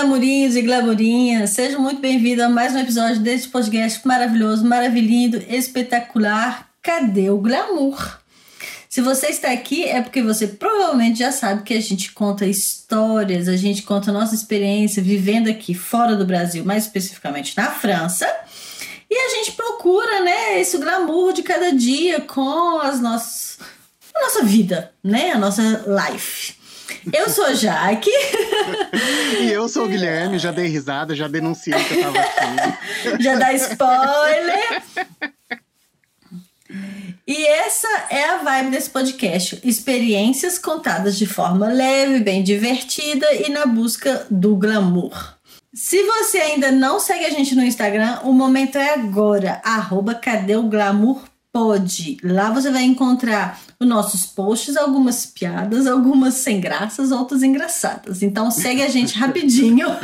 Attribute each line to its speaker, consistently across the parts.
Speaker 1: glamourinhos e glamourinhas, sejam muito bem-vindos a mais um episódio deste podcast maravilhoso, maravilhindo, espetacular. Cadê o glamour? Se você está aqui é porque você provavelmente já sabe que a gente conta histórias, a gente conta nossa experiência vivendo aqui fora do Brasil, mais especificamente na França. E a gente procura, né, esse glamour de cada dia com as nossas a nossa vida, né, a nossa life. Eu sou a Jaque.
Speaker 2: e eu sou o Guilherme, já dei risada, já denunciei que eu tava aqui.
Speaker 1: já dá spoiler. E essa é a vibe desse podcast: experiências contadas de forma leve, bem divertida e na busca do glamour. Se você ainda não segue a gente no Instagram, o momento é agora. Arroba. Lá você vai encontrar os nossos posts, algumas piadas, algumas sem graças, outras engraçadas. Então segue a gente rapidinho.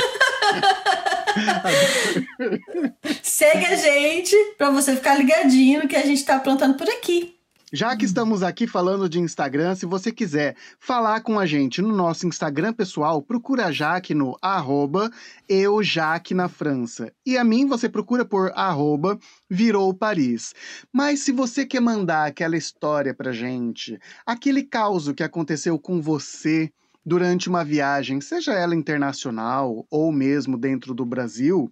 Speaker 1: segue a gente para você ficar ligadinho no que a gente está aprontando por aqui.
Speaker 2: Já que estamos aqui falando de Instagram, se você quiser falar com a gente no nosso Instagram pessoal, procura a Jaque no arroba eujaque na França. E a mim você procura por arroba virou Paris. Mas se você quer mandar aquela história pra gente, aquele caos que aconteceu com você durante uma viagem, seja ela internacional ou mesmo dentro do Brasil,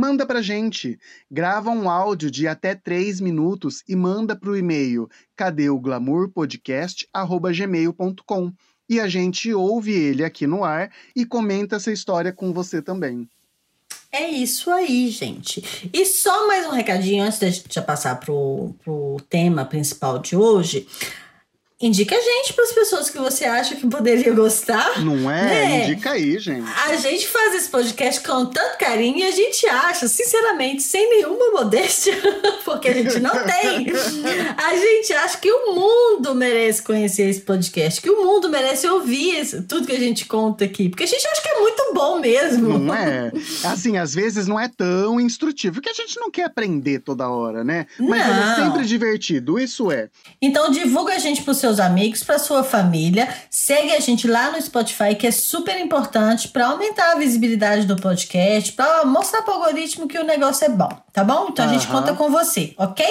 Speaker 2: Manda pra gente. Grava um áudio de até 3 minutos e manda e-mail cadê o glamourpodcast@gmail.com e a gente ouve ele aqui no ar e comenta essa história com você também.
Speaker 1: É isso aí, gente. E só mais um recadinho antes de já passar pro, pro tema principal de hoje. Indica a gente para as pessoas que você acha que poderia gostar.
Speaker 2: Não é? Né? Indica aí, gente.
Speaker 1: A gente faz esse podcast com tanto carinho e a gente acha, sinceramente, sem nenhuma modéstia, porque a gente não tem. A gente acha que o mundo merece conhecer esse podcast, que o mundo merece ouvir isso, tudo que a gente conta aqui, porque a gente acha que é muito bom mesmo.
Speaker 2: Não é? Assim, às vezes não é tão instrutivo, porque a gente não quer aprender toda hora, né? Mas não. é sempre divertido, isso é.
Speaker 1: Então divulga a gente pro seu seus amigos, para sua família. Segue a gente lá no Spotify, que é super importante para aumentar a visibilidade do podcast, para mostrar para o algoritmo que o negócio é bom, tá bom? Então uhum. a gente conta com você, ok?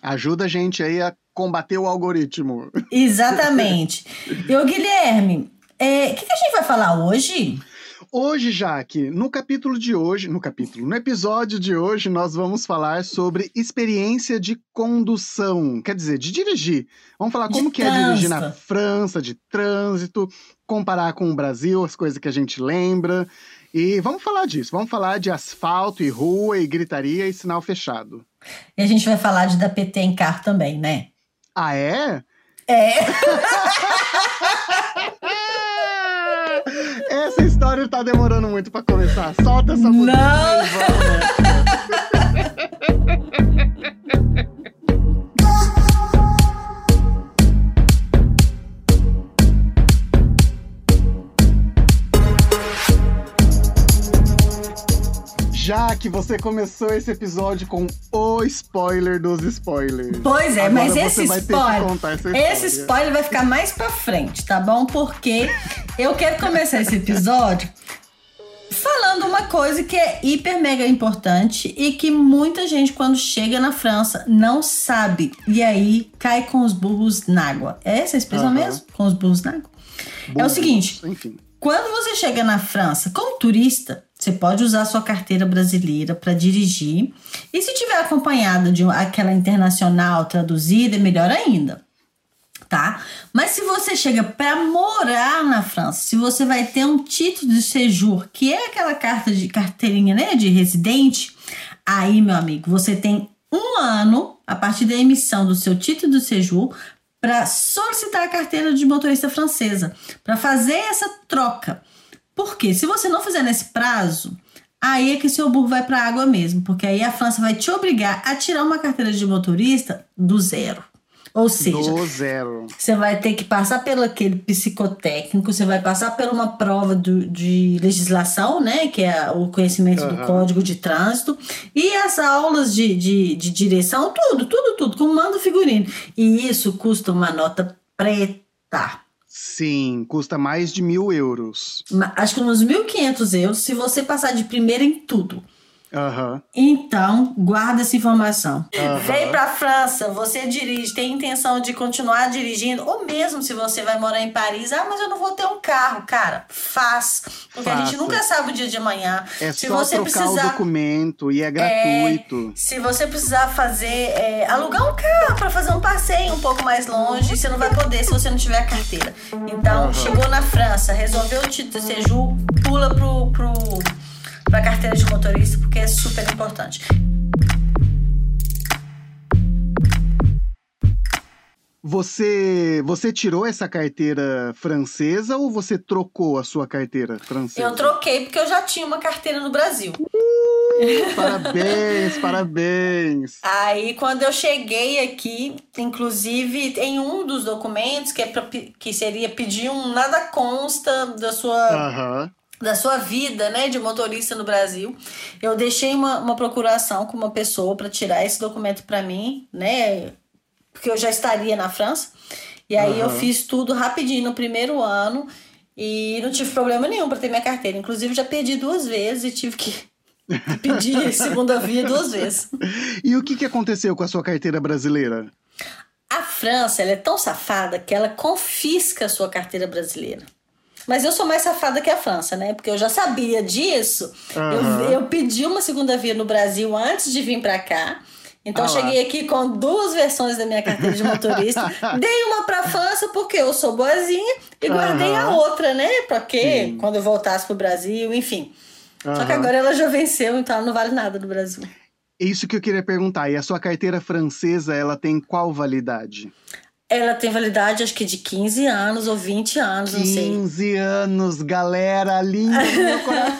Speaker 2: Ajuda a gente aí a combater o algoritmo.
Speaker 1: Exatamente. e o Guilherme, o é, que, que a gente vai falar hoje?
Speaker 2: Hoje, Jaque, no capítulo de hoje, no capítulo, no episódio de hoje, nós vamos falar sobre experiência de condução, quer dizer, de dirigir. Vamos falar como que é dirigir na França, de trânsito, comparar com o Brasil, as coisas que a gente lembra. E vamos falar disso, vamos falar de asfalto e rua e gritaria e sinal fechado.
Speaker 1: E a gente vai falar de dar PT em carro também, né?
Speaker 2: Ah,
Speaker 1: é? É.
Speaker 2: Tá demorando muito pra começar. Solta essa música. Não! já que você começou esse episódio com o spoiler dos spoilers.
Speaker 1: Pois é, Agora mas esse spoiler, esse spoiler vai ficar mais pra frente, tá bom? Porque eu quero começar esse episódio falando uma coisa que é hiper mega importante e que muita gente quando chega na França não sabe e aí cai com os burros na água. É essa a expressão uhum. mesmo? Com os burros na água. é o seguinte, enfim. Quando você chega na França como turista, você pode usar sua carteira brasileira para dirigir. E se tiver acompanhado de aquela internacional traduzida, é melhor ainda. Tá? Mas se você chega para morar na França, se você vai ter um título de séjour, que é aquela carta de carteirinha, né, de residente, aí, meu amigo, você tem um ano a partir da emissão do seu título de séjour para solicitar a carteira de motorista francesa, para fazer essa troca. Porque se você não fizer nesse prazo, aí é que seu burro vai para a água mesmo, porque aí a França vai te obrigar a tirar uma carteira de motorista do zero. Ou seja,
Speaker 2: do zero.
Speaker 1: você vai ter que passar pelo aquele psicotécnico, você vai passar por uma prova do, de legislação, né? Que é o conhecimento uhum. do código de trânsito, e as aulas de, de, de direção, tudo, tudo, tudo, com mando figurino. E isso custa uma nota preta.
Speaker 2: Sim, custa mais de mil euros.
Speaker 1: Acho que uns 1.500 euros se você passar de primeira em tudo.
Speaker 2: Uhum.
Speaker 1: Então, guarda essa informação. Uhum. Vem pra França, você dirige, tem intenção de continuar dirigindo, ou mesmo se você vai morar em Paris, ah, mas eu não vou ter um carro, cara, faz. Porque Faça. a gente nunca sabe o dia de amanhã.
Speaker 2: É se só você trocar precisar, o documento e é gratuito.
Speaker 1: É, se você precisar fazer, é, alugar um carro para fazer um passeio um pouco mais longe, você não vai poder se você não tiver a carteira. Então, uhum. chegou na França, resolveu o título de Seju, pula pro, pro para carteira de motorista, porque é super importante.
Speaker 2: Você, você tirou essa carteira francesa ou você trocou a sua carteira francesa?
Speaker 1: Eu troquei porque eu já tinha uma carteira no Brasil.
Speaker 2: Uh, parabéns, parabéns.
Speaker 1: Aí quando eu cheguei aqui, inclusive em um dos documentos que é pra, que seria pedir um nada consta da sua
Speaker 2: uhum
Speaker 1: da sua vida, né, de motorista no Brasil. Eu deixei uma, uma procuração com uma pessoa para tirar esse documento para mim, né, porque eu já estaria na França. E aí uhum. eu fiz tudo rapidinho no primeiro ano e não tive problema nenhum para ter minha carteira. Inclusive já perdi duas vezes e tive que pedir segunda via duas vezes.
Speaker 2: E o que, que aconteceu com a sua carteira brasileira?
Speaker 1: A França ela é tão safada que ela confisca a sua carteira brasileira. Mas eu sou mais safada que a França, né? Porque eu já sabia disso. Uhum. Eu, eu pedi uma segunda via no Brasil antes de vir para cá. Então ah cheguei aqui com duas versões da minha carteira de motorista. Dei uma para França porque eu sou boazinha e guardei uhum. a outra, né? Porque Sim. quando eu voltasse pro Brasil, enfim. Uhum. Só que agora ela já venceu, então ela não vale nada no Brasil.
Speaker 2: É isso que eu queria perguntar. E a sua carteira francesa, ela tem qual validade?
Speaker 1: Ela tem validade, acho que de 15 anos ou 20 anos, não sei.
Speaker 2: 15 anos, galera linda do meu coração!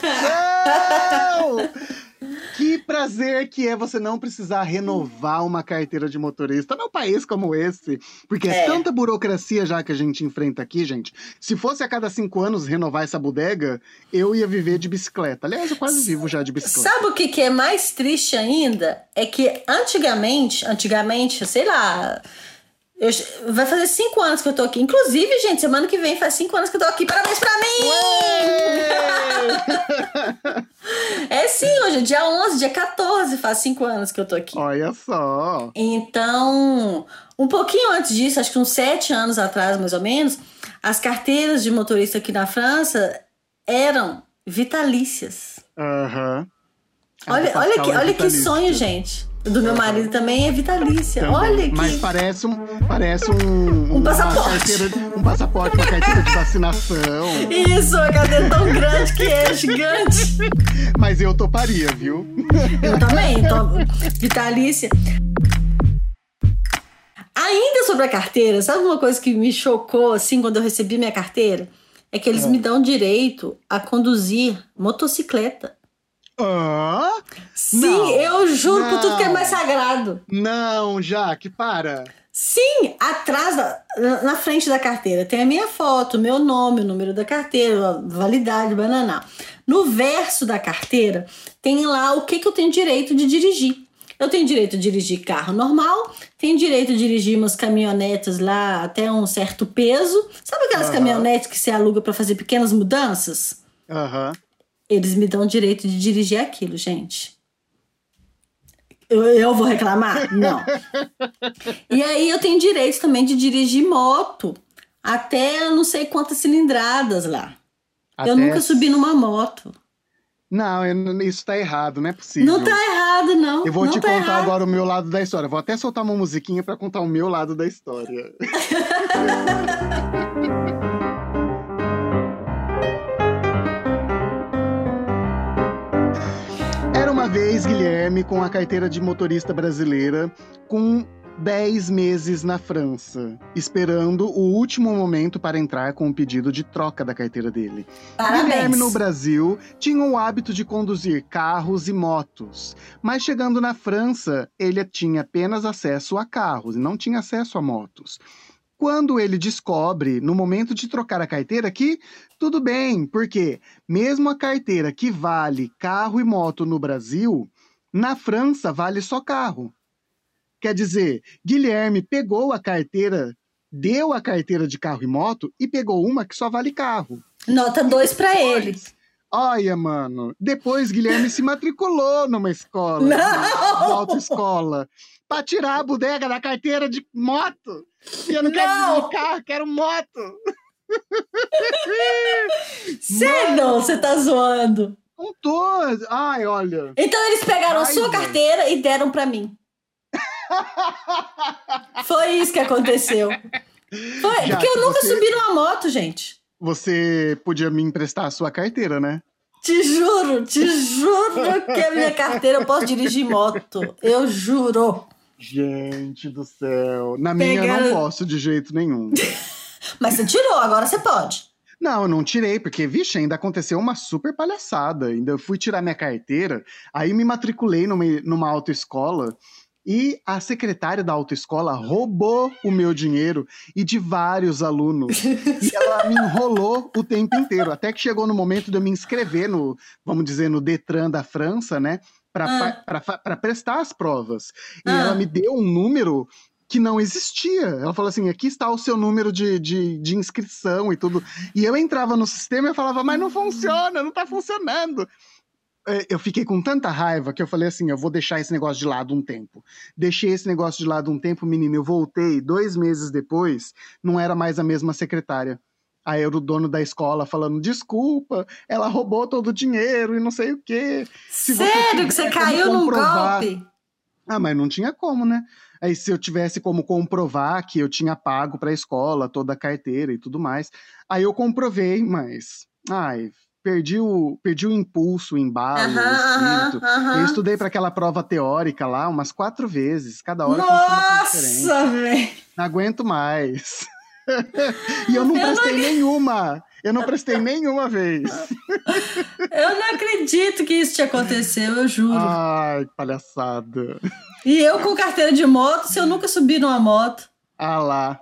Speaker 2: que prazer que é você não precisar renovar uma carteira de motorista num país como esse. Porque é. é tanta burocracia já que a gente enfrenta aqui, gente. Se fosse a cada cinco anos renovar essa bodega, eu ia viver de bicicleta. Aliás, eu quase vivo já de bicicleta.
Speaker 1: Sabe o que, que é mais triste ainda? É que antigamente, antigamente, sei lá eu, vai fazer cinco anos que eu tô aqui. Inclusive, gente, semana que vem faz cinco anos que eu tô aqui. Parabéns pra mim! é sim, hoje é dia 11, dia 14, faz cinco anos que eu tô aqui.
Speaker 2: Olha só!
Speaker 1: Então, um pouquinho antes disso, acho que uns sete anos atrás, mais ou menos, as carteiras de motorista aqui na França eram vitalícias.
Speaker 2: Aham. Uhum.
Speaker 1: Olha, olha, que, olha que sonho, gente do meu marido também é vitalícia. Também. Olha que.
Speaker 2: Mas parece um. Parece um.
Speaker 1: Um passaporte.
Speaker 2: Carteira, um passaporte, uma carteira de vacinação.
Speaker 1: Isso, a cadeira tão grande que é, gigante.
Speaker 2: Mas eu toparia, viu?
Speaker 1: Eu também, tô... vitalícia. Ainda sobre a carteira, sabe uma coisa que me chocou assim quando eu recebi minha carteira? É que eles é. me dão direito a conduzir motocicleta.
Speaker 2: Ah?
Speaker 1: Sim, não, eu juro não, por tudo que é mais sagrado.
Speaker 2: Não, Jaque, para.
Speaker 1: Sim, atrás, da, na frente da carteira, tem a minha foto, meu nome, o número da carteira, validade, banana. No verso da carteira, tem lá o que, que eu tenho direito de dirigir. Eu tenho direito de dirigir carro normal, tenho direito de dirigir umas caminhonetas lá até um certo peso. Sabe aquelas uhum. caminhonetes que você aluga para fazer pequenas mudanças?
Speaker 2: Aham. Uhum.
Speaker 1: Eles me dão o direito de dirigir aquilo, gente. Eu, eu vou reclamar? Não. e aí eu tenho direito também de dirigir moto até não sei quantas cilindradas lá. Até... Eu nunca subi numa moto.
Speaker 2: Não, isso tá errado, não é possível.
Speaker 1: Não tá errado, não.
Speaker 2: Eu vou
Speaker 1: não
Speaker 2: te
Speaker 1: tá
Speaker 2: contar
Speaker 1: errado.
Speaker 2: agora o meu lado da história. Vou até soltar uma musiquinha para contar o meu lado da história. vez, Guilherme, com a carteira de motorista brasileira, com 10 meses na França, esperando o último momento para entrar com o pedido de troca da carteira dele.
Speaker 1: Parabéns.
Speaker 2: Guilherme, no Brasil, tinha o hábito de conduzir carros e motos, mas chegando na França, ele tinha apenas acesso a carros e não tinha acesso a motos. Quando ele descobre, no momento de trocar a carteira, que tudo bem, porque mesmo a carteira que vale carro e moto no Brasil, na França vale só carro. Quer dizer, Guilherme pegou a carteira deu a carteira de carro e moto e pegou uma que só vale carro.
Speaker 1: Nota 2 para ele.
Speaker 2: Olha, mano, depois Guilherme se matriculou numa escola,
Speaker 1: não!
Speaker 2: numa autoescola, pra tirar a bodega da carteira de moto. E eu não, não. quero carro, quero moto.
Speaker 1: Sério? Você tá zoando?
Speaker 2: Não tô. Ai, olha.
Speaker 1: Então eles pegaram Ai, a sua carteira e deram para mim. Foi isso que aconteceu. Foi, Já porque eu nunca você... subi numa moto, gente.
Speaker 2: Você podia me emprestar a sua carteira, né?
Speaker 1: Te juro, te juro que a minha carteira eu posso dirigir moto. Eu juro.
Speaker 2: Gente do céu. Na minha eu não posso de jeito nenhum.
Speaker 1: Mas você tirou, agora você pode.
Speaker 2: Não, eu não tirei, porque, vixe, ainda aconteceu uma super palhaçada. Ainda fui tirar minha carteira, aí me matriculei numa, numa autoescola e a secretária da autoescola roubou o meu dinheiro e de vários alunos. e ela me enrolou o tempo inteiro, até que chegou no momento de eu me inscrever no, vamos dizer, no Detran da França, né? Para ah. prestar as provas. E ah. ela me deu um número que não existia. Ela falou assim: aqui está o seu número de, de, de inscrição e tudo. E eu entrava no sistema e falava, mas não funciona, não está funcionando. É, eu fiquei com tanta raiva que eu falei assim: eu vou deixar esse negócio de lado um tempo. Deixei esse negócio de lado um tempo, menino. Eu voltei dois meses depois, não era mais a mesma secretária. Aí era o dono da escola falando: desculpa, ela roubou todo o dinheiro e não sei o quê.
Speaker 1: Se Sério que você caiu num golpe?
Speaker 2: Ah, mas não tinha como, né? Aí se eu tivesse como comprovar que eu tinha pago para a escola toda a carteira e tudo mais, aí eu comprovei, mas ai, perdi o, perdi o impulso, o embalo, uh -huh, o espírito. Uh -huh. Eu estudei para aquela prova teórica lá umas quatro vezes, cada hora
Speaker 1: Nossa, velho!
Speaker 2: Não aguento mais. E eu não eu prestei não... nenhuma. Eu não prestei nenhuma vez.
Speaker 1: eu não acredito que isso te aconteceu, eu juro.
Speaker 2: Ai, palhaçada.
Speaker 1: E eu com carteira de moto, se eu nunca subi numa moto.
Speaker 2: Ah lá.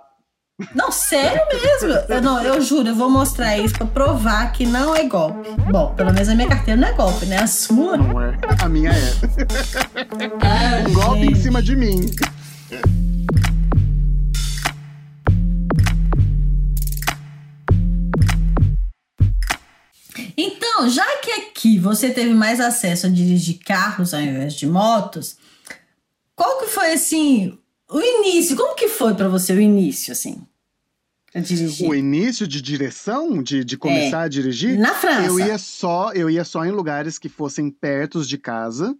Speaker 1: Não, sério mesmo. Eu, não, eu juro, eu vou mostrar isso pra provar que não é golpe. Bom, pelo menos a minha carteira não é golpe, né? A sua.
Speaker 2: Não é. A minha é. Ah, um golpe em cima de mim.
Speaker 1: Então, já que aqui você teve mais acesso a dirigir carros ao invés de motos, qual que foi assim o início, como que foi para você o início, assim?
Speaker 2: O início de direção, de, de começar é, a dirigir?
Speaker 1: Na França.
Speaker 2: Eu ia só, eu ia só em lugares que fossem perto de casa.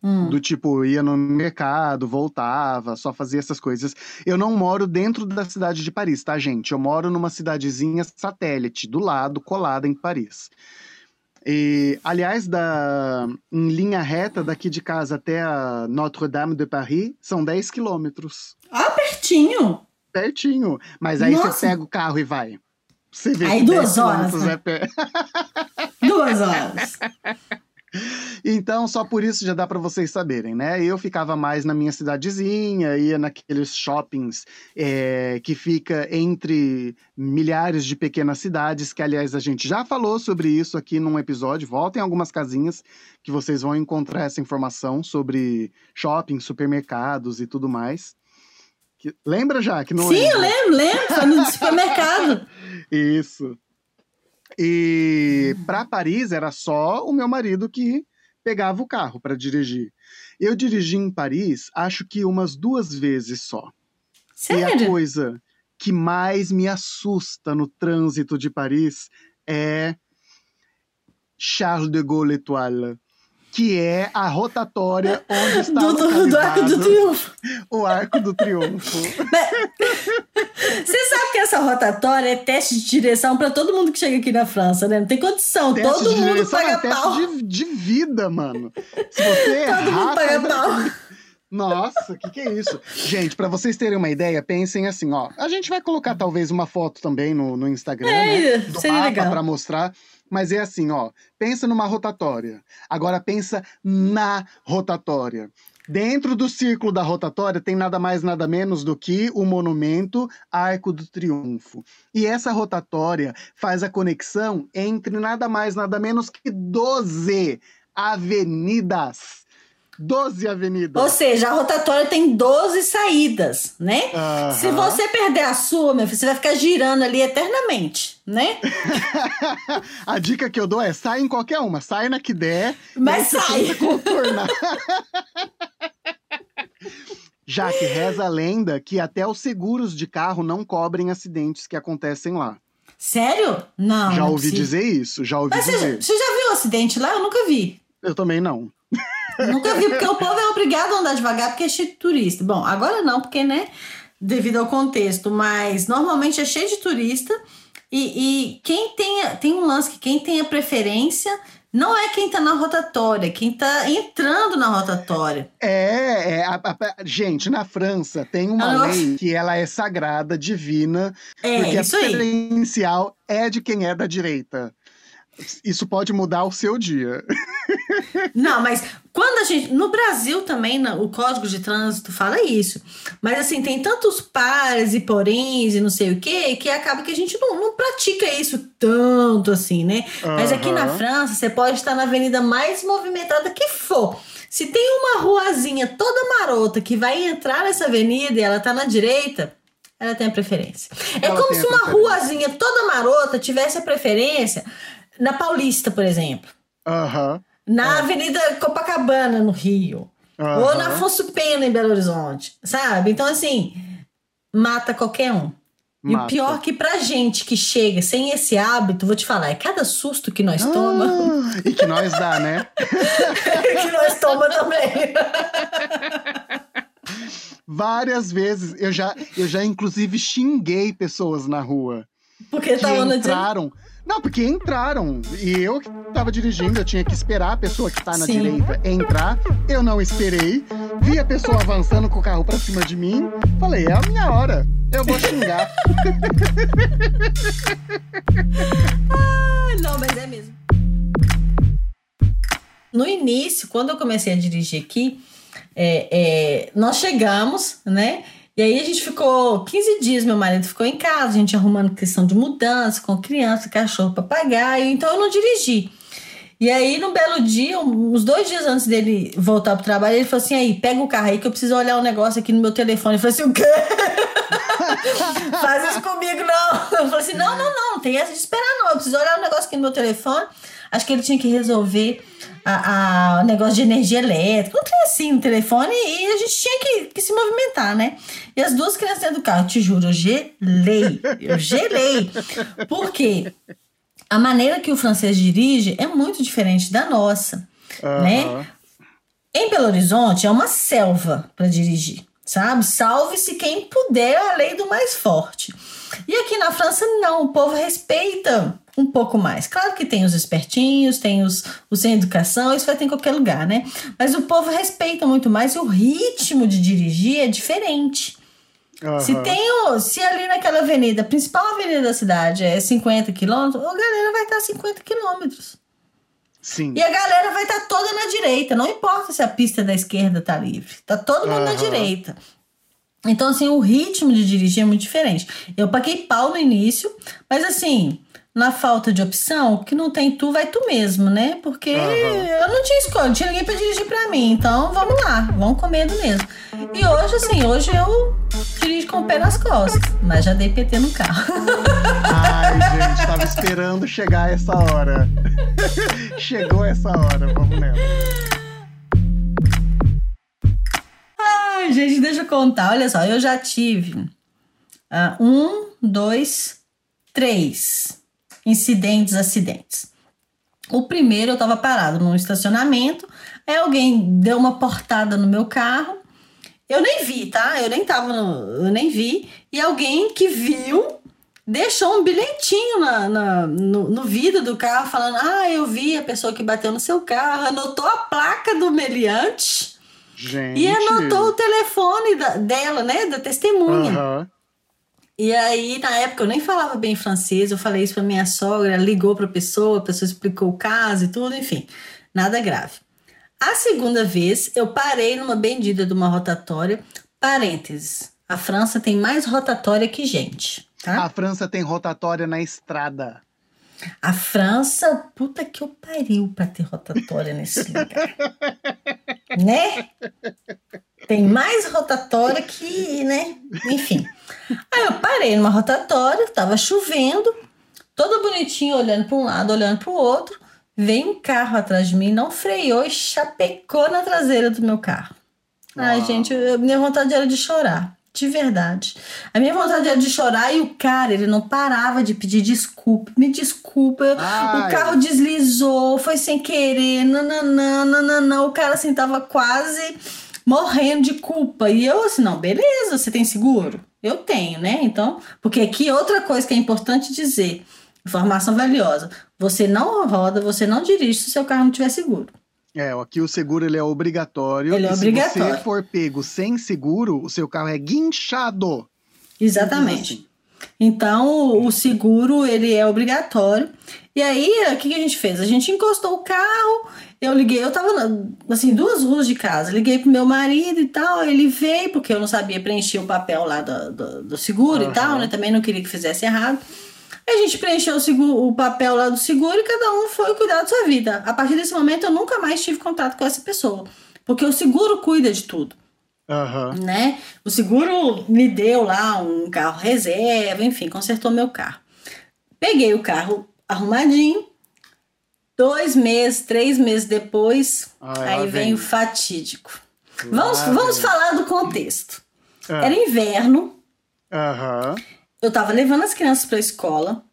Speaker 2: Hum. Do tipo, ia no mercado, voltava, só fazia essas coisas. Eu não moro dentro da cidade de Paris, tá, gente? Eu moro numa cidadezinha satélite, do lado, colada em Paris. E, aliás, da, em linha reta daqui de casa até a Notre-Dame de Paris, são 10 quilômetros.
Speaker 1: Ah, pertinho!
Speaker 2: Pertinho. Mas aí Nossa. você pega o carro e vai. Você vê
Speaker 1: aí duas horas. Né? É duas horas.
Speaker 2: Então, só por isso já dá para vocês saberem, né? Eu ficava mais na minha cidadezinha, ia naqueles shoppings é, que fica entre milhares de pequenas cidades, que aliás a gente já falou sobre isso aqui num episódio. Voltem algumas casinhas que vocês vão encontrar essa informação sobre shopping, supermercados e tudo mais. Que, lembra já que não
Speaker 1: Sim, lembro, lembro, foi no supermercado.
Speaker 2: Isso. E para Paris era só o meu marido que pegava o carro para dirigir. Eu dirigi em Paris, acho que umas duas vezes só.
Speaker 1: Sério?
Speaker 2: E a coisa que mais me assusta no trânsito de Paris é Charles de Gaulle Étoile que é a rotatória onde está do, do, do Arco do Triunfo. O Arco do Triunfo.
Speaker 1: Você sabe que essa rotatória é teste de direção para todo mundo que chega aqui na França, né? Não tem condição. Teste todo mundo paga é
Speaker 2: pau. Teste de, de, vida, mano. Se você Todo
Speaker 1: mundo paga pau.
Speaker 2: Nossa, o que, que é isso? Gente, para vocês terem uma ideia, pensem assim, ó. A gente vai colocar talvez uma foto também no, no Instagram, é, né? Do seria mapa legal. pra mostrar. Mas é assim, ó. Pensa numa rotatória. Agora pensa na rotatória. Dentro do círculo da rotatória tem nada mais nada menos do que o monumento Arco do Triunfo. E essa rotatória faz a conexão entre nada mais nada menos que 12 avenidas 12 avenidas.
Speaker 1: Ou seja, a rotatória tem 12 saídas, né? Uhum. Se você perder a sua, meu filho, você vai ficar girando ali eternamente, né?
Speaker 2: a dica que eu dou é sai em qualquer uma, sai na que der.
Speaker 1: Mas sai.
Speaker 2: Contornar. Já que reza a lenda que até os seguros de carro não cobrem acidentes que acontecem lá.
Speaker 1: Sério? Não.
Speaker 2: Já
Speaker 1: não
Speaker 2: ouvi dizer isso, já ouvi
Speaker 1: Mas
Speaker 2: dizer.
Speaker 1: Você, você já viu acidente lá? Eu nunca vi.
Speaker 2: Eu também não.
Speaker 1: Nunca vi, porque o povo é obrigado a andar devagar porque é cheio de turista. Bom, agora não, porque, né, devido ao contexto, mas normalmente é cheio de turista. E, e quem tem, tem um lance que quem tem a preferência não é quem tá na rotatória, quem tá entrando na rotatória.
Speaker 2: É, é a, a, gente, na França tem uma lei que ela é sagrada, divina,
Speaker 1: é,
Speaker 2: porque a preferencial é de quem é da direita. Isso pode mudar o seu dia.
Speaker 1: Não, mas quando a gente. No Brasil também, o Código de Trânsito fala isso. Mas assim, tem tantos pares e poréns e não sei o quê, que acaba que a gente não, não pratica isso tanto assim, né? Uhum. Mas aqui na França, você pode estar na avenida mais movimentada que for. Se tem uma ruazinha toda marota que vai entrar nessa avenida e ela tá na direita, ela tem a preferência. É ela como se uma ruazinha toda marota tivesse a preferência na Paulista, por exemplo.
Speaker 2: Uhum.
Speaker 1: Na uhum. Avenida Copacabana, no Rio. Uhum. Ou na Afonso Pena, em Belo Horizonte. Sabe? Então, assim, mata qualquer um. Mata. E o pior é que pra gente que chega sem esse hábito, vou te falar, é cada susto que nós ah, toma.
Speaker 2: E que nós dá, né?
Speaker 1: que nós toma também.
Speaker 2: Várias vezes eu já, eu já inclusive xinguei pessoas na rua.
Speaker 1: Porque que
Speaker 2: entraram. Não, porque entraram. E eu que tava dirigindo, eu tinha que esperar a pessoa que tá na Sim. direita entrar. Eu não esperei. Vi a pessoa avançando com o carro pra cima de mim. Falei, é a minha hora. Eu vou xingar.
Speaker 1: ah, não, mas é mesmo. No início, quando eu comecei a dirigir aqui, é, é, nós chegamos, né? E aí a gente ficou 15 dias, meu marido ficou em casa, a gente arrumando questão de mudança, com criança, cachorro, papagaio, então eu não dirigi. E aí, no belo dia, uns dois dias antes dele voltar pro trabalho, ele falou assim: aí, pega o carro aí que eu preciso olhar um negócio aqui no meu telefone. Eu falei assim: o quê? Faz isso comigo, não. Eu falei assim: não, não, não, não tem essa de esperar, não. Eu preciso olhar um negócio aqui no meu telefone. Acho que ele tinha que resolver a, a negócio de energia elétrica, um trem assim no telefone, e a gente tinha que, que se movimentar, né? E as duas crianças dentro do carro, te juro, eu gelei. Eu gelei. Por quê? A maneira que o francês dirige é muito diferente da nossa, uhum. né? Em Belo Horizonte é uma selva para dirigir, sabe? Salve-se quem puder a lei do mais forte. E aqui na França, não, o povo respeita um pouco mais. Claro que tem os espertinhos, tem os, os sem educação, isso vai ter em qualquer lugar, né? Mas o povo respeita muito mais e o ritmo de dirigir é diferente. Uhum. Se tem o, se ali naquela avenida, a principal avenida da cidade é 50 quilômetros, a galera vai estar 50 quilômetros.
Speaker 2: Sim.
Speaker 1: E a galera vai estar toda na direita, não importa se a pista da esquerda tá livre, tá todo mundo uhum. na direita. Então, assim, o ritmo de dirigir é muito diferente. Eu paguei pau no início, mas assim, na falta de opção, que não tem tu, vai tu mesmo, né? Porque uhum. eu não tinha escolha, não tinha ninguém pra dirigir pra mim. Então, vamos lá, vamos com medo mesmo. E hoje, assim, hoje eu dirijo com o pé nas costas, mas já dei PT no carro.
Speaker 2: Ai, gente, tava esperando chegar essa hora. Chegou essa hora, vamos nela.
Speaker 1: Ai, gente, deixa eu contar. Olha só, eu já tive uh, um, dois, três incidentes, acidentes. O primeiro eu estava parado num estacionamento, aí alguém deu uma portada no meu carro. Eu nem vi, tá? Eu nem tava no, eu nem vi. E alguém que viu deixou um bilhetinho na, na no, no, vidro do carro falando: Ah, eu vi a pessoa que bateu no seu carro, anotou a placa do meliante
Speaker 2: Gente.
Speaker 1: e anotou o telefone da, dela, né? Da testemunha. Uhum. E aí, na época, eu nem falava bem francês, eu falei isso pra minha sogra, ligou pra pessoa, a pessoa explicou o caso e tudo, enfim, nada grave. A segunda vez, eu parei numa bendita de uma rotatória, parênteses, a França tem mais rotatória que gente, tá?
Speaker 2: A França tem rotatória na estrada.
Speaker 1: A França, puta que eu pariu pra ter rotatória nesse lugar. né? Tem mais rotatória que, né? Enfim. Aí eu parei numa rotatória, tava chovendo, todo bonitinho, olhando para um lado, olhando para o outro. Veio um carro atrás de mim, não freou e chapecou na traseira do meu carro. Ai, gente, eu, minha vontade era de chorar. De verdade. A minha vontade era de chorar e o cara, ele não parava de pedir desculpa. Me desculpa. Ai. O carro deslizou, foi sem querer. Nananã, nananã. O cara assim tava quase morrendo de culpa. E eu assim, não, beleza, você tem seguro? Eu tenho, né? Então, porque aqui outra coisa que é importante dizer, informação valiosa. Você não roda, você não dirige se o seu carro não tiver seguro.
Speaker 2: É, aqui o seguro ele é obrigatório.
Speaker 1: Ele é obrigatório.
Speaker 2: Se você for pego sem seguro, o seu carro é guinchado.
Speaker 1: Exatamente. Assim. Então, o seguro ele é obrigatório. E aí, o que a gente fez? A gente encostou o carro, eu liguei, eu tava, assim, duas ruas de casa. Liguei pro meu marido e tal, ele veio, porque eu não sabia preencher o papel lá do, do, do seguro uhum. e tal, né? Também não queria que fizesse errado. A gente preencheu o, seguro, o papel lá do seguro e cada um foi cuidar da sua vida. A partir desse momento eu nunca mais tive contato com essa pessoa. Porque o seguro cuida de tudo.
Speaker 2: Uhum.
Speaker 1: Né? O seguro me deu lá um carro reserva, enfim, consertou meu carro. Peguei o carro arrumadinho. Dois meses, três meses depois, Ai, aí vem o fatídico. Vamos, vamos falar do contexto. Uhum. Era inverno.
Speaker 2: Uhum
Speaker 1: eu tava levando as crianças pra escola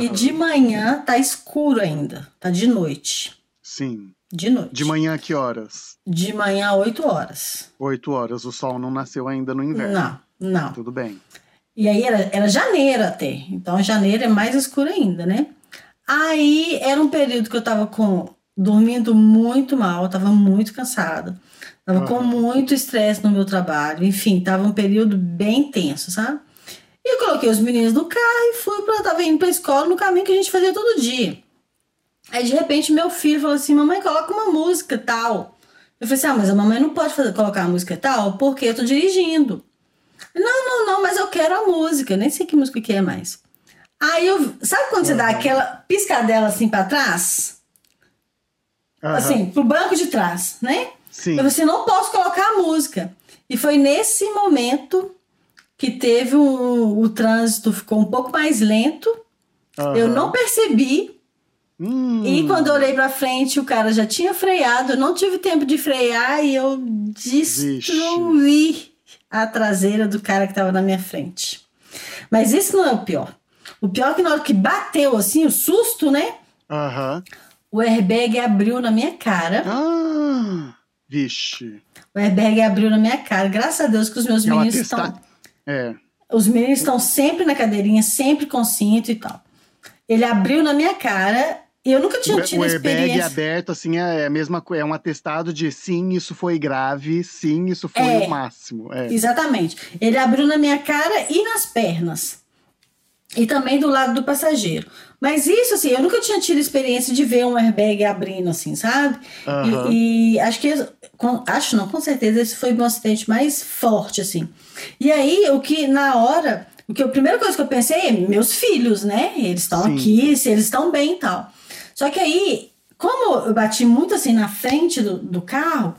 Speaker 1: e de manhã tá escuro ainda, tá de noite.
Speaker 2: Sim.
Speaker 1: De noite.
Speaker 2: De manhã que horas?
Speaker 1: De manhã, 8 horas.
Speaker 2: 8 horas, o sol não nasceu ainda no inverno.
Speaker 1: Não, não.
Speaker 2: Tudo bem.
Speaker 1: E aí era, era janeiro até, então janeiro é mais escuro ainda, né? Aí era um período que eu tava com dormindo muito mal, tava muito cansada. Tava uhum. com muito estresse no meu trabalho, enfim, tava um período bem tenso, sabe? E eu coloquei os meninos no carro e fui para tava indo pra escola no caminho que a gente fazia todo dia. Aí de repente meu filho falou assim: "Mamãe, coloca uma música tal". Eu falei assim: "Ah, mas a mamãe não pode fazer, colocar a música tal porque eu tô dirigindo". Não, não, não, mas eu quero a música, nem sei que música que é mais. Aí eu, sabe quando você dá aquela piscadela assim para trás? Uhum. Assim, pro banco de trás, né?
Speaker 2: Sim.
Speaker 1: Eu falei assim, não posso colocar a música. E foi nesse momento que teve um, o trânsito ficou um pouco mais lento. Uhum. Eu não percebi.
Speaker 2: Hum.
Speaker 1: E quando eu olhei para frente, o cara já tinha freado. Eu não tive tempo de frear e eu destruí Vixe. a traseira do cara que estava na minha frente. Mas isso não é o pior. O pior é que na hora que bateu assim, o susto, né?
Speaker 2: Uhum.
Speaker 1: O airbag abriu na minha cara.
Speaker 2: Ah, vixe.
Speaker 1: O airbag abriu na minha cara. Graças a Deus que os meus meninos estão
Speaker 2: é.
Speaker 1: Os meninos estão sempre na cadeirinha, sempre com cinto e tal. Ele abriu na minha cara e eu nunca tinha tido o experiência.
Speaker 2: O aberto, assim, é a mesma coisa. É um atestado de sim, isso foi grave, sim, isso foi
Speaker 1: é,
Speaker 2: o máximo. É.
Speaker 1: Exatamente. Ele abriu na minha cara e nas pernas. E também do lado do passageiro. Mas isso, assim, eu nunca tinha tido experiência de ver um airbag abrindo, assim, sabe?
Speaker 2: Uhum.
Speaker 1: E, e, acho que, com, acho não, com certeza, esse foi o meu acidente mais forte, assim. E aí, o que na hora, o que a primeira coisa que eu pensei é meus filhos, né? Eles estão aqui, se eles estão bem e tal. Só que aí, como eu bati muito assim na frente do, do carro,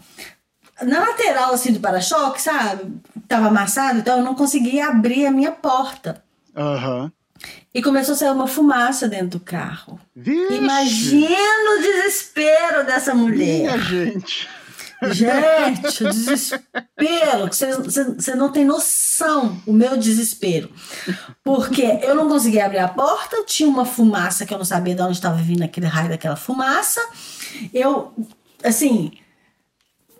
Speaker 1: na lateral assim do para-choque, sabe? Tava amassado, então eu não conseguia abrir a minha porta.
Speaker 2: Aham. Uhum.
Speaker 1: E começou a sair uma fumaça dentro do carro.
Speaker 2: Vixe.
Speaker 1: Imagina o desespero dessa mulher.
Speaker 2: Minha gente.
Speaker 1: Gente, o desespero. Você não tem noção o meu desespero. Porque eu não conseguia abrir a porta, tinha uma fumaça que eu não sabia de onde estava vindo aquele raio daquela fumaça. Eu, assim,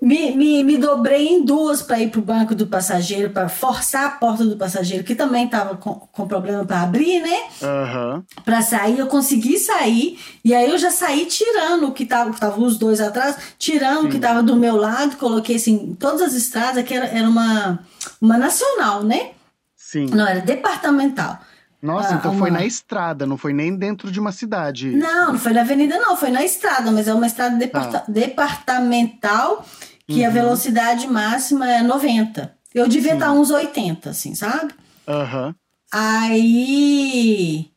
Speaker 1: me, me, me dobrei em duas para ir para o banco do passageiro, para forçar a porta do passageiro, que também estava com, com problema para abrir, né?
Speaker 2: Uhum.
Speaker 1: Para sair, eu consegui sair, e aí eu já saí tirando o que estava, estavam os dois atrás, tirando Sim. o que estava do meu lado, coloquei assim, todas as estradas, que era, era uma, uma nacional, né?
Speaker 2: Sim.
Speaker 1: Não, era departamental.
Speaker 2: Nossa, ah, então uma... foi na estrada, não foi nem dentro de uma cidade.
Speaker 1: Não, não foi na avenida, não, foi na estrada, mas é uma estrada departa... tá. departamental que uhum. a velocidade máxima é 90. Eu devia estar uns 80, assim, sabe?
Speaker 2: Uhum.
Speaker 1: Aí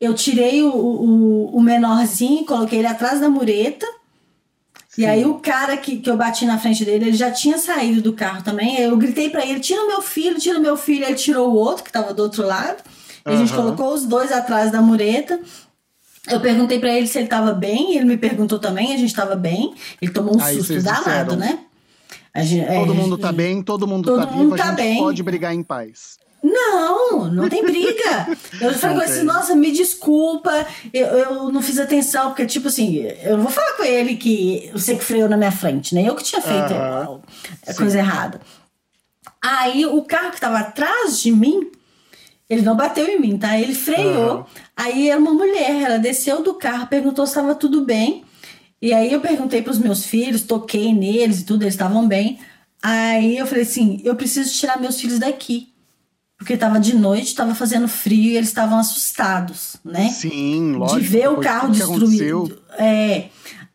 Speaker 1: eu tirei o, o, o menorzinho, coloquei ele atrás da mureta Sim. E aí o cara que, que eu bati na frente dele, ele já tinha saído do carro também. Eu gritei para ele: tira meu filho, tira meu filho. Ele tirou o outro que tava do outro lado. Uhum. A gente colocou os dois atrás da mureta. Eu perguntei para ele se ele tava bem, ele me perguntou também, a gente tava bem. Ele tomou um aí susto danado, né?
Speaker 2: Gente, todo é, mundo tá bem, todo mundo todo tá mundo vivo, tá a gente bem. pode brigar em paz.
Speaker 1: Não, não tem briga. Eu falei assim, nossa, me desculpa, eu, eu não fiz atenção, porque, tipo assim, eu não vou falar com ele que você que freou na minha frente, né? Eu que tinha feito uh -huh. a coisa errada. Aí o carro que tava atrás de mim, ele não bateu em mim, tá? Ele freou. Aí era uma mulher, ela desceu do carro, perguntou se estava tudo bem. E aí eu perguntei para os meus filhos, toquei neles e tudo, eles estavam bem. Aí eu falei assim: eu preciso tirar meus filhos daqui porque estava de noite, estava fazendo frio e eles estavam assustados, né?
Speaker 2: Sim, lógico.
Speaker 1: De ver o carro destruído. É.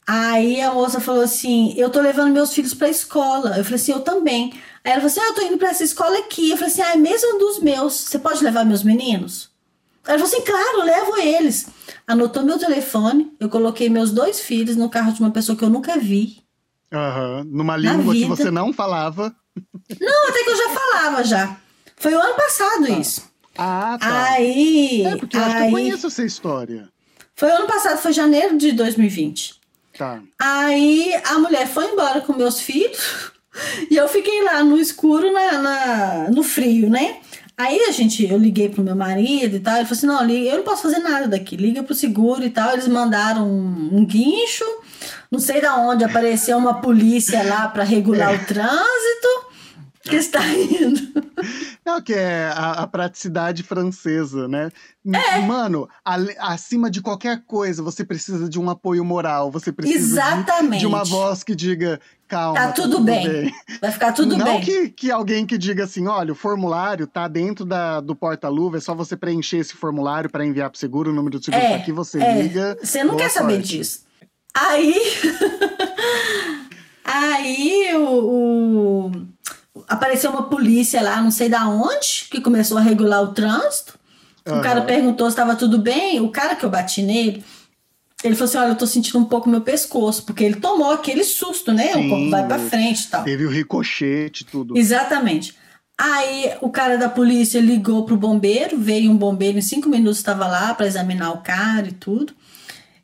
Speaker 1: Aí a moça falou assim: Eu tô levando meus filhos pra escola. Eu falei assim: Eu também. Aí ela falou assim: ah, Eu tô indo pra essa escola aqui. Eu falei assim: Ah, é mesmo dos meus. Você pode levar meus meninos? Ela falou assim: Claro, levo eles. Anotou meu telefone. Eu coloquei meus dois filhos no carro de uma pessoa que eu nunca vi.
Speaker 2: Uhum. Numa língua que você não falava.
Speaker 1: Não, até que eu já falava já. Foi o ano passado
Speaker 2: tá.
Speaker 1: isso.
Speaker 2: Ah, tá.
Speaker 1: Aí.
Speaker 2: É, porque eu
Speaker 1: aí,
Speaker 2: acho que eu conheço essa história.
Speaker 1: Foi o ano passado, foi janeiro de 2020.
Speaker 2: Tá.
Speaker 1: Aí a mulher foi embora com meus filhos e eu fiquei lá no escuro, na, na, no frio, né? Aí a gente, eu liguei pro meu marido e tal, ele falou assim, não, eu não posso fazer nada daqui, liga pro seguro e tal. Eles mandaram um, um guincho, não sei da onde, apareceu uma polícia lá para regular é. o trânsito que está indo.
Speaker 2: Não, que é a, a praticidade francesa, né?
Speaker 1: É.
Speaker 2: Mano, a, acima de qualquer coisa, você precisa de um apoio moral, você precisa de, de, uma voz que diga, calma.
Speaker 1: Tá, tá tudo, tudo bem. bem. Vai ficar tudo
Speaker 2: Não
Speaker 1: bem.
Speaker 2: Não que, que alguém que diga assim, olha, o formulário tá dentro da, do porta-luva, é só você preencher esse formulário para enviar pro seguro, o número do seguro é, tá aqui, você é. liga.
Speaker 1: Você não quer sorte. saber disso. Aí. Aí o, o apareceu uma polícia lá, não sei da onde, que começou a regular o trânsito. Uhum. O cara perguntou se estava tudo bem. O cara que eu bati nele, ele falou assim: Olha, eu tô sentindo um pouco meu pescoço, porque ele tomou aquele susto, né? Sim, o corpo vai pra frente e tal.
Speaker 2: Teve o ricochete tudo.
Speaker 1: Exatamente. Aí o cara da polícia ligou pro bombeiro, veio um bombeiro em cinco minutos, estava lá para examinar o cara e tudo.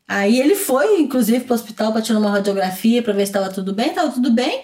Speaker 1: Aí ele foi, inclusive, pro hospital para tirar uma radiografia para ver se estava tudo bem, estava tudo bem.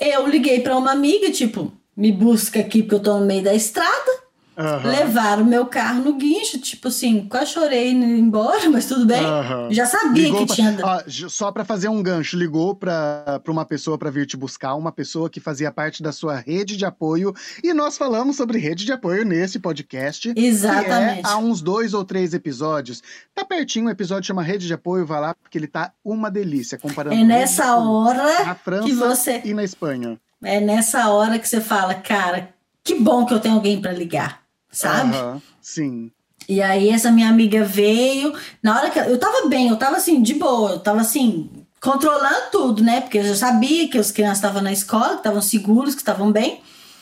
Speaker 1: Eu liguei para uma amiga, tipo, me busca aqui porque eu tô no meio da estrada. Uhum. Levaram o meu carro no guincho, tipo assim, quase chorei indo embora, mas tudo bem. Uhum. Já sabia ligou que pra, tinha.
Speaker 2: Ó, só para fazer um gancho, ligou para uma pessoa para vir te buscar, uma pessoa que fazia parte da sua rede de apoio. E nós falamos sobre rede de apoio nesse podcast.
Speaker 1: Exatamente.
Speaker 2: Que é, há uns dois ou três episódios. Tá pertinho, o episódio chama Rede de Apoio, vai lá, porque ele tá uma delícia, comparando.
Speaker 1: É nessa hora
Speaker 2: na França
Speaker 1: que você...
Speaker 2: e na Espanha.
Speaker 1: É nessa hora que você fala, cara, que bom que eu tenho alguém para ligar sabe? Uhum,
Speaker 2: sim.
Speaker 1: E aí essa minha amiga veio, na hora que eu tava bem, eu tava assim, de boa, eu tava assim, controlando tudo, né? Porque eu já sabia que as crianças estavam na escola, que estavam seguros, que estavam bem.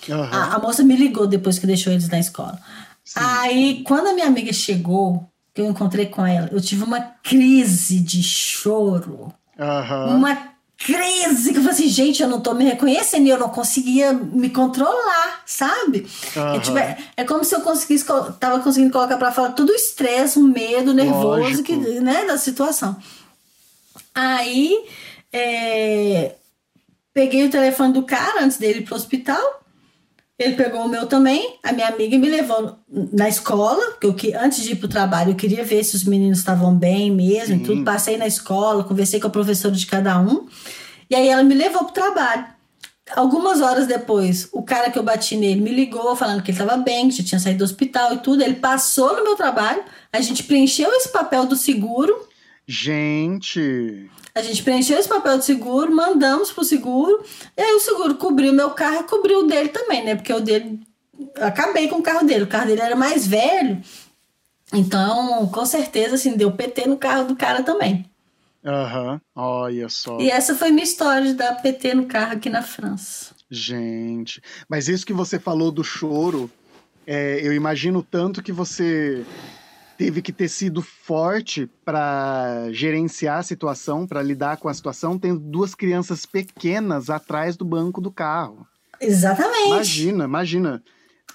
Speaker 1: Uhum. A, a, moça me ligou depois que deixou eles na escola. Sim. Aí, quando a minha amiga chegou, que eu encontrei com ela, eu tive uma crise de choro.
Speaker 2: Uhum.
Speaker 1: Uma crise, que eu falei assim, gente, eu não tô me reconhecendo e eu não conseguia me controlar, sabe? Uhum. Tipo, é, é, como se eu conseguisse, tava conseguindo colocar pra fora todo o estresse, o medo, o nervoso que, né, da situação. Aí, é, peguei o telefone do cara antes dele ir pro hospital, ele pegou o meu também, a minha amiga me levou na escola, porque eu, antes de ir para o trabalho eu queria ver se os meninos estavam bem mesmo Sim. e tudo. Passei na escola, conversei com a professora de cada um, e aí ela me levou para o trabalho. Algumas horas depois, o cara que eu bati nele me ligou falando que ele estava bem, que já tinha saído do hospital e tudo. Ele passou no meu trabalho, a gente preencheu esse papel do seguro.
Speaker 2: Gente!
Speaker 1: A gente preencheu esse papel de seguro, mandamos pro seguro, e aí o seguro cobriu meu carro e cobriu o dele também, né? Porque o dele. Acabei com o carro dele. O carro dele era mais velho. Então, com certeza, assim, deu PT no carro do cara também.
Speaker 2: Aham, uhum. olha só.
Speaker 1: E essa foi minha história de dar PT no carro aqui na França.
Speaker 2: Gente, mas isso que você falou do choro, é, eu imagino tanto que você teve que ter sido forte para gerenciar a situação, para lidar com a situação, tendo duas crianças pequenas atrás do banco do carro.
Speaker 1: Exatamente.
Speaker 2: Imagina, imagina.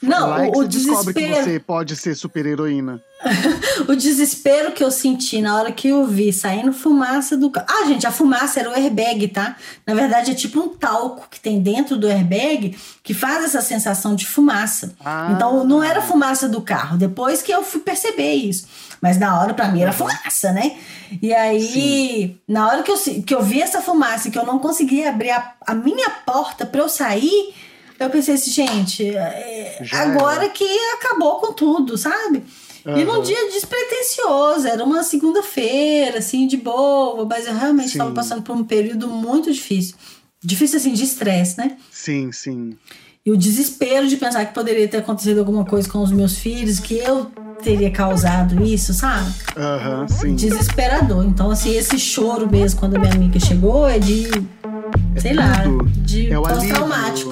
Speaker 1: Não,
Speaker 2: Lá é que
Speaker 1: o,
Speaker 2: você descobre que
Speaker 1: desespero.
Speaker 2: você pode ser super heroína.
Speaker 1: o desespero que eu senti na hora que eu vi saindo fumaça do carro. Ah, gente, a fumaça era o airbag, tá? Na verdade, é tipo um talco que tem dentro do airbag que faz essa sensação de fumaça.
Speaker 2: Ah.
Speaker 1: Então, não era fumaça do carro. Depois que eu fui perceber isso. Mas na hora, pra mim, era fumaça, né? E aí,
Speaker 2: Sim.
Speaker 1: na hora que eu, que eu vi essa fumaça e que eu não conseguia abrir a, a minha porta pra eu sair, eu pensei assim, gente, é,
Speaker 2: Já
Speaker 1: agora
Speaker 2: era.
Speaker 1: que acabou com tudo, sabe? E num dia despretensioso, era uma segunda-feira, assim, de boa, mas eu realmente estava passando por um período muito difícil. Difícil, assim, de estresse, né?
Speaker 2: Sim, sim.
Speaker 1: E o desespero de pensar que poderia ter acontecido alguma coisa com os meus filhos, que eu teria causado isso, sabe?
Speaker 2: Aham, sim.
Speaker 1: Desesperador. Então, assim, esse choro mesmo, quando a minha amiga chegou, é de, sei lá,
Speaker 2: tudo.
Speaker 1: de
Speaker 2: É o
Speaker 1: pós-traumático.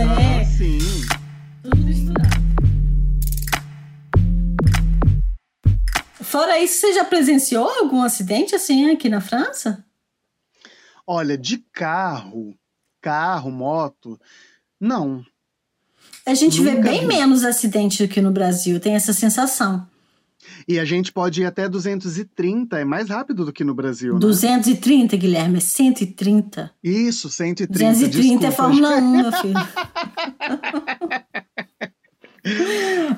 Speaker 1: É,
Speaker 2: sim.
Speaker 1: tudo misturado. Fora isso, você já presenciou algum acidente assim aqui na França?
Speaker 2: Olha, de carro, carro, moto, não.
Speaker 1: A gente vê
Speaker 2: Nunca
Speaker 1: bem
Speaker 2: vi.
Speaker 1: menos acidente aqui no Brasil, tem essa sensação.
Speaker 2: E a gente pode ir até 230, é mais rápido do que no Brasil, né?
Speaker 1: 230, Guilherme, é 130.
Speaker 2: Isso, 130.
Speaker 1: 230 é
Speaker 2: desculpa.
Speaker 1: Fórmula 1, meu filho.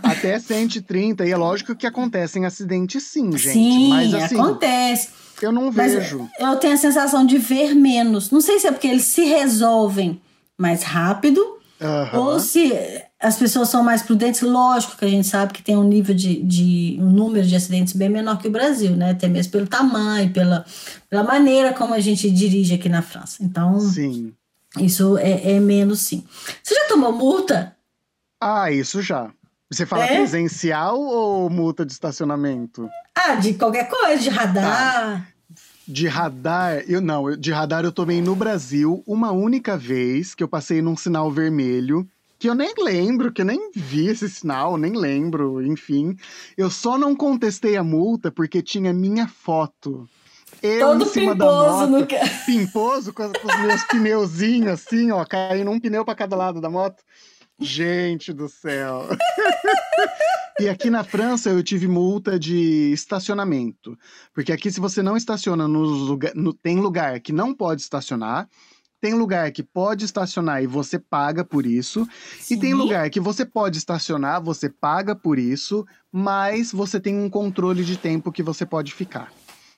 Speaker 2: Até 130, e é lógico que acontecem acidentes sim, gente.
Speaker 1: Sim,
Speaker 2: mas assim,
Speaker 1: acontece.
Speaker 2: eu não
Speaker 1: Mas
Speaker 2: vejo.
Speaker 1: eu tenho a sensação de ver menos. Não sei se é porque eles se resolvem mais rápido
Speaker 2: Aham.
Speaker 1: ou se as pessoas são mais prudentes. Lógico que a gente sabe que tem um nível de, de um número de acidentes bem menor que o Brasil, né? Até mesmo pelo tamanho, pela, pela maneira como a gente dirige aqui na França. Então,
Speaker 2: Sim.
Speaker 1: isso é, é menos sim. Você já tomou multa?
Speaker 2: Ah, isso já. Você fala
Speaker 1: É?
Speaker 2: presencial ou multa de estacionamento?
Speaker 1: Ah, de qualquer coisa, de radar.
Speaker 2: De radar, eu não, de radar eu tomei no Brasil uma única vez que eu passei num sinal vermelho, que eu nem lembro, que eu nem vi esse sinal, nem lembro, enfim. Eu só não contestei a multa porque tinha minha foto. Eu
Speaker 1: Todo
Speaker 2: em cima da
Speaker 1: pimposo
Speaker 2: moto,
Speaker 1: no
Speaker 2: pimposo com, com os meus pneuzinhos assim, ó, caindo um pneu pra cada lado da moto. Gente do céu. e aqui na França eu tive multa de estacionamento. Porque aqui, se você não estaciona nos lugar, no, tem lugar que não pode estacionar, tem lugar que pode estacionar e você paga por isso. E tem
Speaker 1: Sim.
Speaker 2: lugar que você pode estacionar, você paga por isso, mas você tem um controle de tempo que você pode ficar.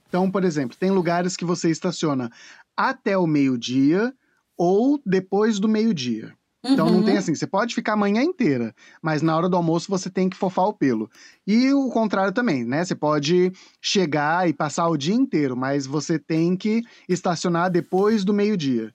Speaker 2: Então, por exemplo, tem lugares que você estaciona até o meio-dia ou depois do meio-dia. Então não
Speaker 1: Uhum.
Speaker 2: tem assim, você pode ficar a manhã inteira, mas na hora do almoço você tem que fofar o pelo. E o contrário também, né? Você pode chegar e passar o dia inteiro, mas você tem que estacionar depois do meio-dia.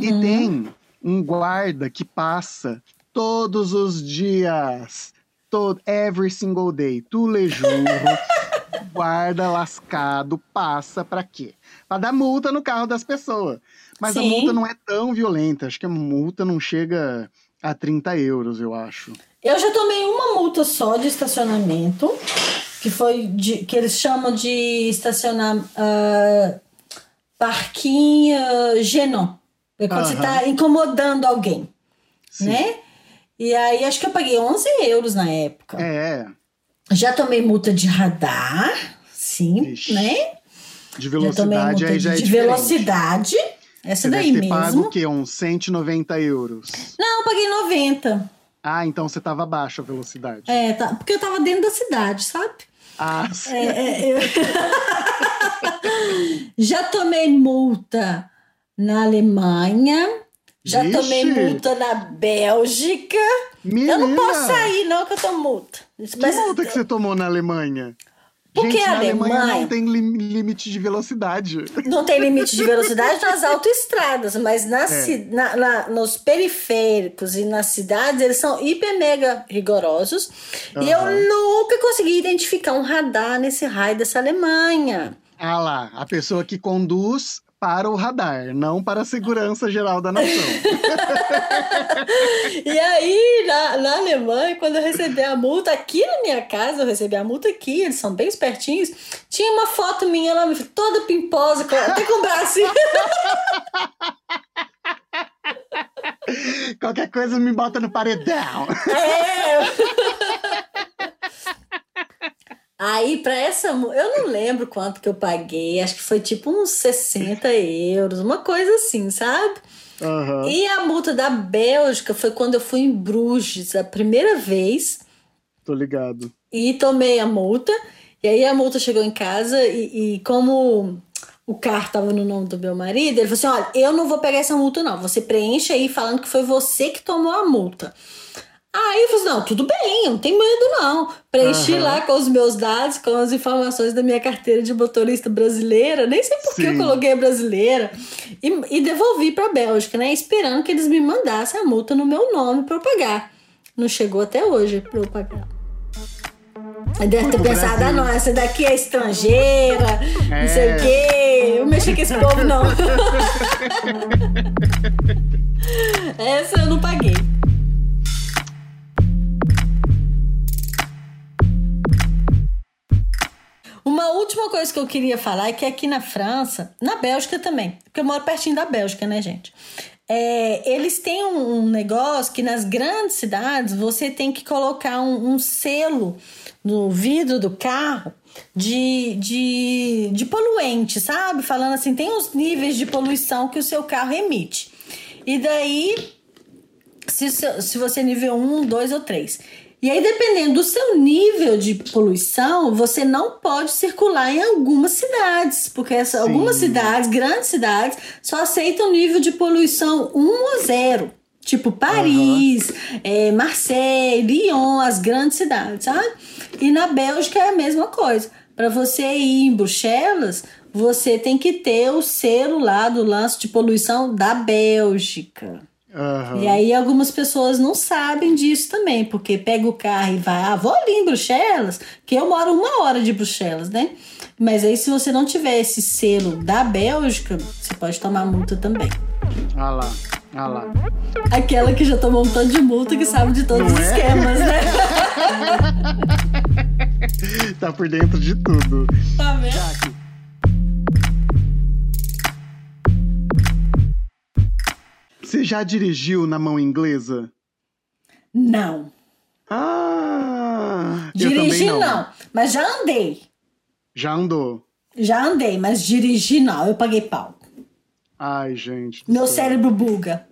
Speaker 2: E
Speaker 1: Uhum.
Speaker 2: tem um guarda que passa todos os dias, todo, every single day, tulejurro, guarda lascado, passa pra quê? Pra dar multa no carro das pessoas. Mas a
Speaker 1: Sim.
Speaker 2: multa não é tão violenta, acho que a multa não chega a 30 euros, eu acho.
Speaker 1: Eu já tomei uma multa só de estacionamento, que foi de, que eles chamam de estacionar uh, parquinho genon. É quando você
Speaker 2: Aham.
Speaker 1: tá incomodando alguém,
Speaker 2: Sim.
Speaker 1: né? E aí acho que eu paguei 11 euros na época.
Speaker 2: É,
Speaker 1: Já tomei multa de radar, sim,
Speaker 2: Ixi,
Speaker 1: né?
Speaker 2: de
Speaker 1: Já tomei
Speaker 2: velocidade
Speaker 1: multa
Speaker 2: aí já é
Speaker 1: de, de
Speaker 2: diferente.
Speaker 1: velocidade. Essa
Speaker 2: Você
Speaker 1: daí
Speaker 2: deve ter pago o
Speaker 1: mesmo.
Speaker 2: quê? Uns 190 euros.
Speaker 1: Não, eu paguei 90.
Speaker 2: Ah, então você tava abaixo a velocidade.
Speaker 1: É, tá, porque eu tava dentro da cidade, sabe?
Speaker 2: Ah, sim.
Speaker 1: É, é, eu- já tomei multa na Alemanha, já
Speaker 2: Vixe.
Speaker 1: tomei multa na Bélgica.
Speaker 2: Menina,
Speaker 1: Eu não posso sair, não, que eu tomo multa.
Speaker 2: Que
Speaker 1: Mas
Speaker 2: multa que você tomou na Alemanha?
Speaker 1: Porque
Speaker 2: Gente,
Speaker 1: a
Speaker 2: Alemanha
Speaker 1: Alemanha-
Speaker 2: não tem lim- limite de velocidade.
Speaker 1: não tem limite de velocidade nas autoestradas, mas nas
Speaker 2: É.
Speaker 1: na- na- nos periféricos e nas cidades eles são hiper mega rigorosos. E eu nunca consegui identificar um radar nesse raio dessa Alemanha.
Speaker 2: Ah lá, a pessoa que conduz para o radar, não para a segurança geral da nação.
Speaker 1: e aí, na, na Alemanha, quando eu recebi a multa aqui na minha casa, eu recebi a multa aqui, eles são bem espertinhos, tinha uma foto minha lá, toda pimposa, até com o braço.
Speaker 2: Qualquer coisa me bota no paredão.
Speaker 1: É. Aí, para essa. Eu não lembro quanto que eu paguei, acho que foi tipo uns 60 euros, uma coisa assim, sabe? Uhum. E a multa da Bélgica foi quando eu fui em Bruges a primeira vez.
Speaker 2: Tô ligado.
Speaker 1: E tomei a multa. E aí a multa chegou em casa e, e como o carro tava no nome do meu marido, ele falou assim: olha, eu não vou pegar essa multa, não. Você preenche aí falando que foi você que tomou a multa. Aí eu falei, não, tudo bem, eu não tenho medo, não. Preenchi uhum. lá com os meus dados, com as informações da minha carteira de motorista brasileira, nem sei por que eu coloquei brasileira, e, e devolvi para a Bélgica, né? Esperando que eles me mandassem a multa no meu nome para eu pagar. Não chegou até hoje para eu pagar. Deve ter pensado, ah, não, essa daqui é estrangeira, é. não sei o quê. Eu mexi com esse povo, não. essa eu não paguei. Uma última coisa que eu queria falar é que aqui na França, na Bélgica também, porque eu moro pertinho da Bélgica, né, gente? É, eles têm um, um, negócio que nas grandes cidades você tem que colocar um, um selo no vidro do carro de, de, de poluente, sabe? Falando assim, tem os níveis de poluição que o seu carro emite. E daí, se, se você é nível 1, 2 ou 3. E aí, dependendo do seu nível de poluição, você não pode circular em algumas cidades, porque essa, algumas cidades, grandes cidades, só aceitam nível de poluição 1 ou 0. Tipo Paris, uhum. é, Marseille, Lyon, as grandes cidades, sabe? E na Bélgica é a mesma coisa. Para você ir em Bruxelas, você tem que ter o selo lá do lance de poluição da Bélgica. Uhum. E aí algumas pessoas não sabem disso também, porque pega o carro e vai, ah, vou ali em Bruxelas, que eu moro uma hora de Bruxelas, né? Mas aí se você não tiver esse selo da Bélgica, você pode tomar multa também.
Speaker 2: Ah lá, ah lá.
Speaker 1: Aquela que já tomou um tanto de multa que sabe de todos não os é? esquemas, né?
Speaker 2: tá por dentro de tudo.
Speaker 1: Tá vendo?
Speaker 2: Você já dirigiu na mão inglesa?
Speaker 1: Não.
Speaker 2: Ah!
Speaker 1: Dirigi não. não, mas já andei.
Speaker 2: Já andou?
Speaker 1: Já andei, mas dirigi não, eu paguei pau.
Speaker 2: Ai, gente.
Speaker 1: Meu céu. cérebro buga.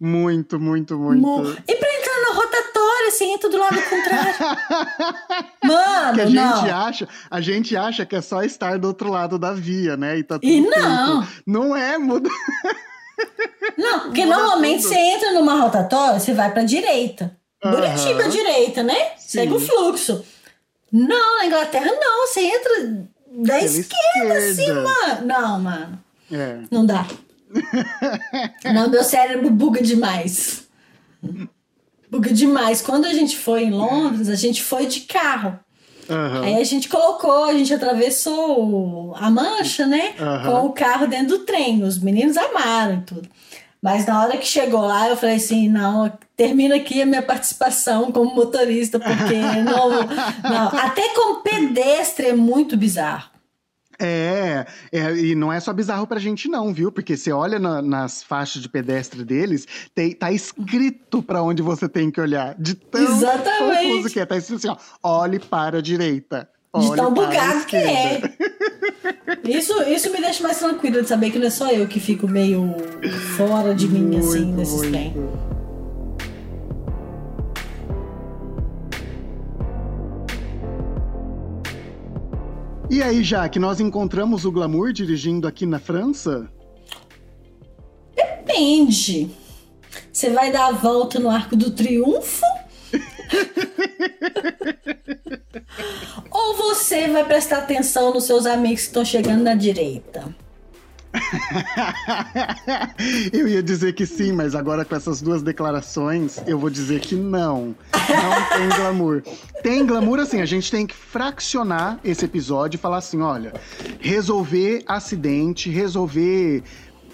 Speaker 2: Muito, muito, muito. Mo
Speaker 1: e pra entrar na rotatória, você entra do lado contrário. Mano,
Speaker 2: que a
Speaker 1: não.
Speaker 2: gente acha, a gente acha que é só estar do outro lado da via, né?
Speaker 1: E
Speaker 2: tá
Speaker 1: tudo E não.
Speaker 2: Não é, muda.
Speaker 1: Não, porque normalmente tudo. você entra numa rotatória, você vai pra direita. Bonitinho pra direita, né? Sim. Segue o fluxo. Não, na Inglaterra não, você entra da Pela esquerda, esquerda. assim, mano. Não, mano. É. Não dá. não, meu cérebro buga demais. Buga demais. Quando a gente foi em Londres, a gente foi de carro. Uhum. Aí a gente colocou, a gente atravessou a mancha, né? Uhum. Com o carro dentro do trem. Os meninos amaram e tudo. Mas na hora que chegou lá, eu falei assim: não, termina aqui a minha participação como motorista, porque não, não. Até como pedestre é muito bizarro.
Speaker 2: É, é, e não é só bizarro pra gente não, viu? Porque você olha na, nas faixas de pedestre deles, tem, tá escrito para onde você tem que olhar. De tão
Speaker 1: Exatamente.
Speaker 2: confuso que é. Tá escrito assim, ó, olhe para a direita.
Speaker 1: De tão bugado que é. Isso, isso me deixa mais tranquila de saber que não é só eu que fico meio fora de mim, assim, muito, assim, nesses trem.
Speaker 2: E aí, já que nós encontramos o glamour dirigindo aqui na França?
Speaker 1: Depende. Você vai dar a volta no Arco do Triunfo? Ou você vai prestar atenção nos seus amigos que estão chegando na direita?
Speaker 2: eu ia dizer que sim, mas agora com essas duas declarações, eu vou dizer que não. Não tem glamour. Tem glamour assim, a gente tem que fraccionar esse episódio e falar assim: olha, resolver acidente, resolver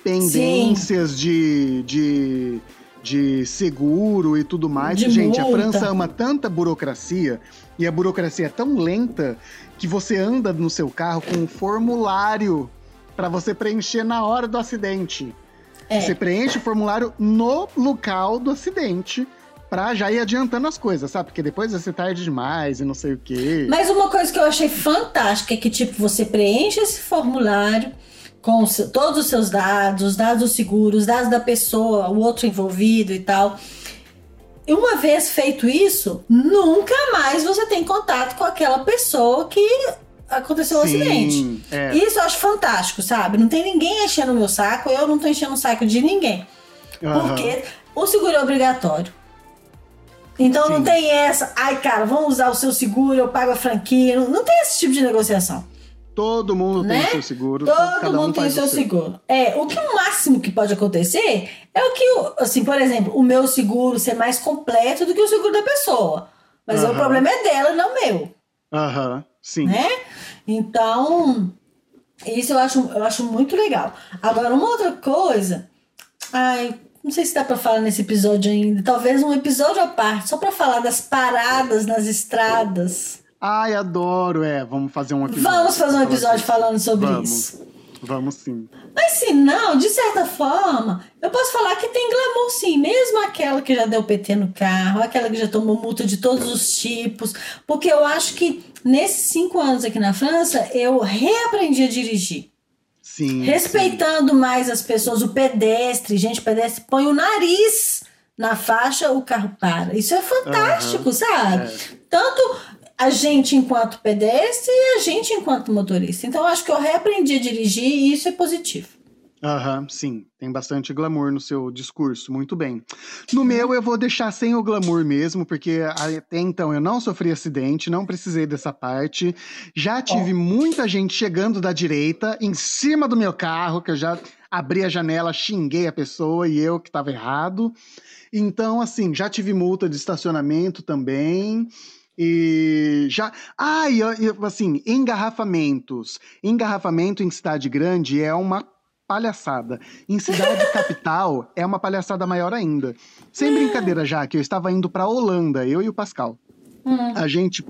Speaker 2: pendências de, de, de seguro e tudo mais.
Speaker 1: De
Speaker 2: Gente,
Speaker 1: multa.
Speaker 2: a França ama tanta burocracia e a burocracia é tão lenta que você anda no seu carro com um formulário para você preencher na hora do acidente.
Speaker 1: É.
Speaker 2: Você preenche o formulário no local do acidente pra já ir adiantando as coisas, sabe? Porque depois ser tarde demais e não sei o quê.
Speaker 1: Mas uma coisa que eu achei fantástica é que, tipo, você preenche esse formulário com todos os seus dados, os dados do seguro, os dados da pessoa, o outro envolvido e tal. E uma vez feito isso, nunca mais você tem contato com aquela pessoa que aconteceu o
Speaker 2: Sim,
Speaker 1: acidente.
Speaker 2: é.
Speaker 1: Isso eu acho fantástico, sabe? Não tem ninguém enchendo o meu saco, eu não tô enchendo o saco de ninguém.
Speaker 2: Aham.
Speaker 1: Porque o seguro é obrigatório. Então não
Speaker 2: Sim.
Speaker 1: tem essa, ai cara, vamos usar o seu seguro, eu pago a franquia. Não, não tem esse tipo de negociação.
Speaker 2: Todo mundo
Speaker 1: Né?
Speaker 2: tem seu seguro.
Speaker 1: Todo
Speaker 2: cada um
Speaker 1: mundo tem o
Speaker 2: faz
Speaker 1: seu seguro. É, o que o máximo que pode acontecer é o que, o- assim, por exemplo, o meu seguro ser mais completo do que o seguro da pessoa. Mas o
Speaker 2: Aham.
Speaker 1: problema é dela, não meu,
Speaker 2: Aham, sim.
Speaker 1: né? Então, isso eu acho, eu acho muito legal. Agora, uma outra coisa, ai, não sei se dá pra falar nesse episódio ainda, talvez um episódio à parte, só pra falar das paradas nas estradas.
Speaker 2: Ai, adoro. É, vamos fazer um episódio.
Speaker 1: Vamos fazer um episódio falando sobre
Speaker 2: Vamos.
Speaker 1: isso.
Speaker 2: Vamos sim.
Speaker 1: Mas se não, de certa forma, eu posso falar que tem glamour sim, mesmo aquela que já deu PT no carro, aquela que já tomou multa de todos os tipos, porque eu acho que nesses cinco anos aqui na França, eu reaprendi a dirigir.
Speaker 2: Sim.
Speaker 1: Respeitando mais as pessoas, o pedestre, gente, o pedestre põe o nariz na faixa, o carro para. Isso é fantástico, sabe?
Speaker 2: É.
Speaker 1: Tanto a gente enquanto pedestre e a gente enquanto motorista. Então, acho que eu reaprendi a dirigir e isso é positivo.
Speaker 2: Aham, sim. Tem bastante glamour no seu discurso. Muito bem. No meu, eu vou deixar sem o glamour mesmo, porque até então eu não sofri acidente, não precisei dessa parte. Já tive muita gente chegando da direita em cima do meu carro, que eu já abri a janela, xinguei a pessoa e eu que estava errado. Então, assim, já tive multa de estacionamento também. E já. Ah, e, e, assim, engarrafamentos. Engarrafamento em cidade grande é uma palhaçada. Em cidade capital é uma palhaçada maior ainda. Sem brincadeira, já que eu estava indo para Holanda, eu e o Pascal.
Speaker 1: Hum.
Speaker 2: A gente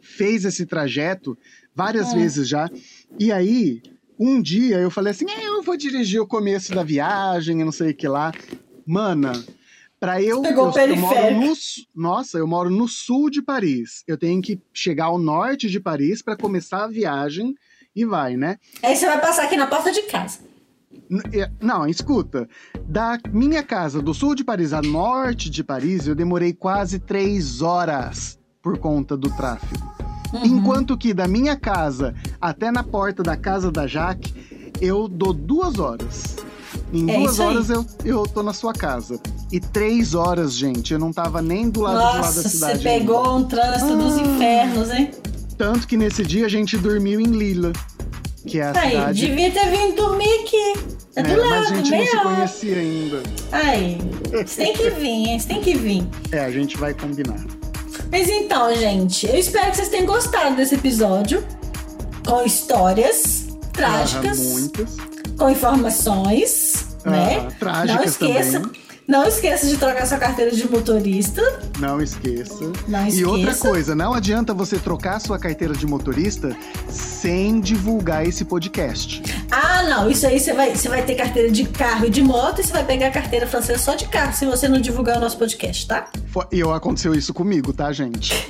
Speaker 2: fez esse trajeto várias
Speaker 1: Hum.
Speaker 2: vezes já. E aí, um dia eu falei assim: "É, eu vou dirigir o começo da viagem, eu não sei o que lá. Mana, Pra eu,
Speaker 1: Pegou
Speaker 2: eu, eu moro no, nossa, eu moro no sul de Paris. Eu tenho que chegar ao norte de Paris para começar a viagem e vai, né?
Speaker 1: Aí você vai passar aqui na porta de casa.
Speaker 2: É, Não, escuta. Da minha casa do sul de Paris a norte de Paris, eu demorei quase três horas por conta do tráfego.
Speaker 1: Uhum.
Speaker 2: Enquanto que da minha casa até na porta da casa da Jaque, eu dou duas horas. Em
Speaker 1: É
Speaker 2: duas
Speaker 1: aí.
Speaker 2: horas eu, eu tô na sua casa. E três horas, gente, eu não tava nem do lado de lá da
Speaker 1: Nossa,
Speaker 2: cidade.
Speaker 1: você
Speaker 2: ainda.
Speaker 1: pegou um trânsito dos
Speaker 2: Ah.
Speaker 1: infernos, hein?
Speaker 2: Tanto que nesse dia a gente dormiu em Lila, que é a
Speaker 1: Aí,
Speaker 2: cidade.
Speaker 1: devia ter vindo dormir aqui. É do
Speaker 2: né,
Speaker 1: lado,
Speaker 2: mas a gente não se conhecia ainda.
Speaker 1: Aí, você tem que vir, hein? Você tem que vir.
Speaker 2: É, a gente vai combinar.
Speaker 1: Mas então, gente, eu espero que vocês tenham gostado desse episódio. Com histórias trágicas,
Speaker 2: Ah, muitas.
Speaker 1: Com informações, né?
Speaker 2: Ah, trágicas
Speaker 1: não esqueça,
Speaker 2: também.
Speaker 1: não esqueça de trocar sua carteira de motorista.
Speaker 2: Não esqueça.
Speaker 1: Não
Speaker 2: E outra
Speaker 1: esqueça.
Speaker 2: coisa, não adianta você trocar sua carteira de motorista sem divulgar esse podcast.
Speaker 1: Ah, não, isso aí você vai, você vai ter carteira de carro e de moto e você vai pegar a carteira francesa só de carro se você não divulgar o nosso podcast, tá?
Speaker 2: E eu- aconteceu isso comigo, tá, gente?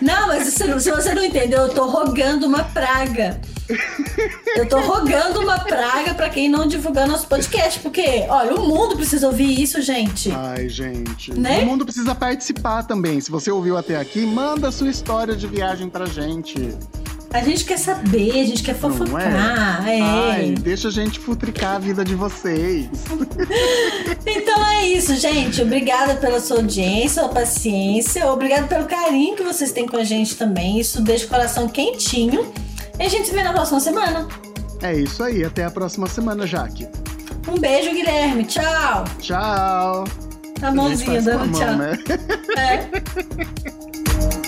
Speaker 1: Não, mas se você não entendeu, eu tô rogando uma praga. Eu tô rogando uma praga pra quem não divulgar nosso podcast, porque, olha, o mundo precisa ouvir isso, gente.
Speaker 2: Ai, gente.
Speaker 1: Né?
Speaker 2: O mundo precisa participar também. Se você ouviu até aqui, manda a sua história de viagem pra gente.
Speaker 1: A gente quer saber, a gente quer
Speaker 2: Não
Speaker 1: fofocar.
Speaker 2: é?
Speaker 1: É.
Speaker 2: Ai, deixa a gente futricar a vida de vocês.
Speaker 1: Então é isso, gente. Obrigada pela sua audiência, sua paciência. Obrigada pelo carinho que vocês têm com a gente também. Isso deixa o coração quentinho. E a gente se vê na próxima semana.
Speaker 2: É isso aí. Até a próxima semana, Jaque.
Speaker 1: Um beijo, Guilherme. Tchau.
Speaker 2: Tchau. Gente
Speaker 1: mãozinha dando
Speaker 2: mão,
Speaker 1: tchau.
Speaker 2: né?
Speaker 1: É.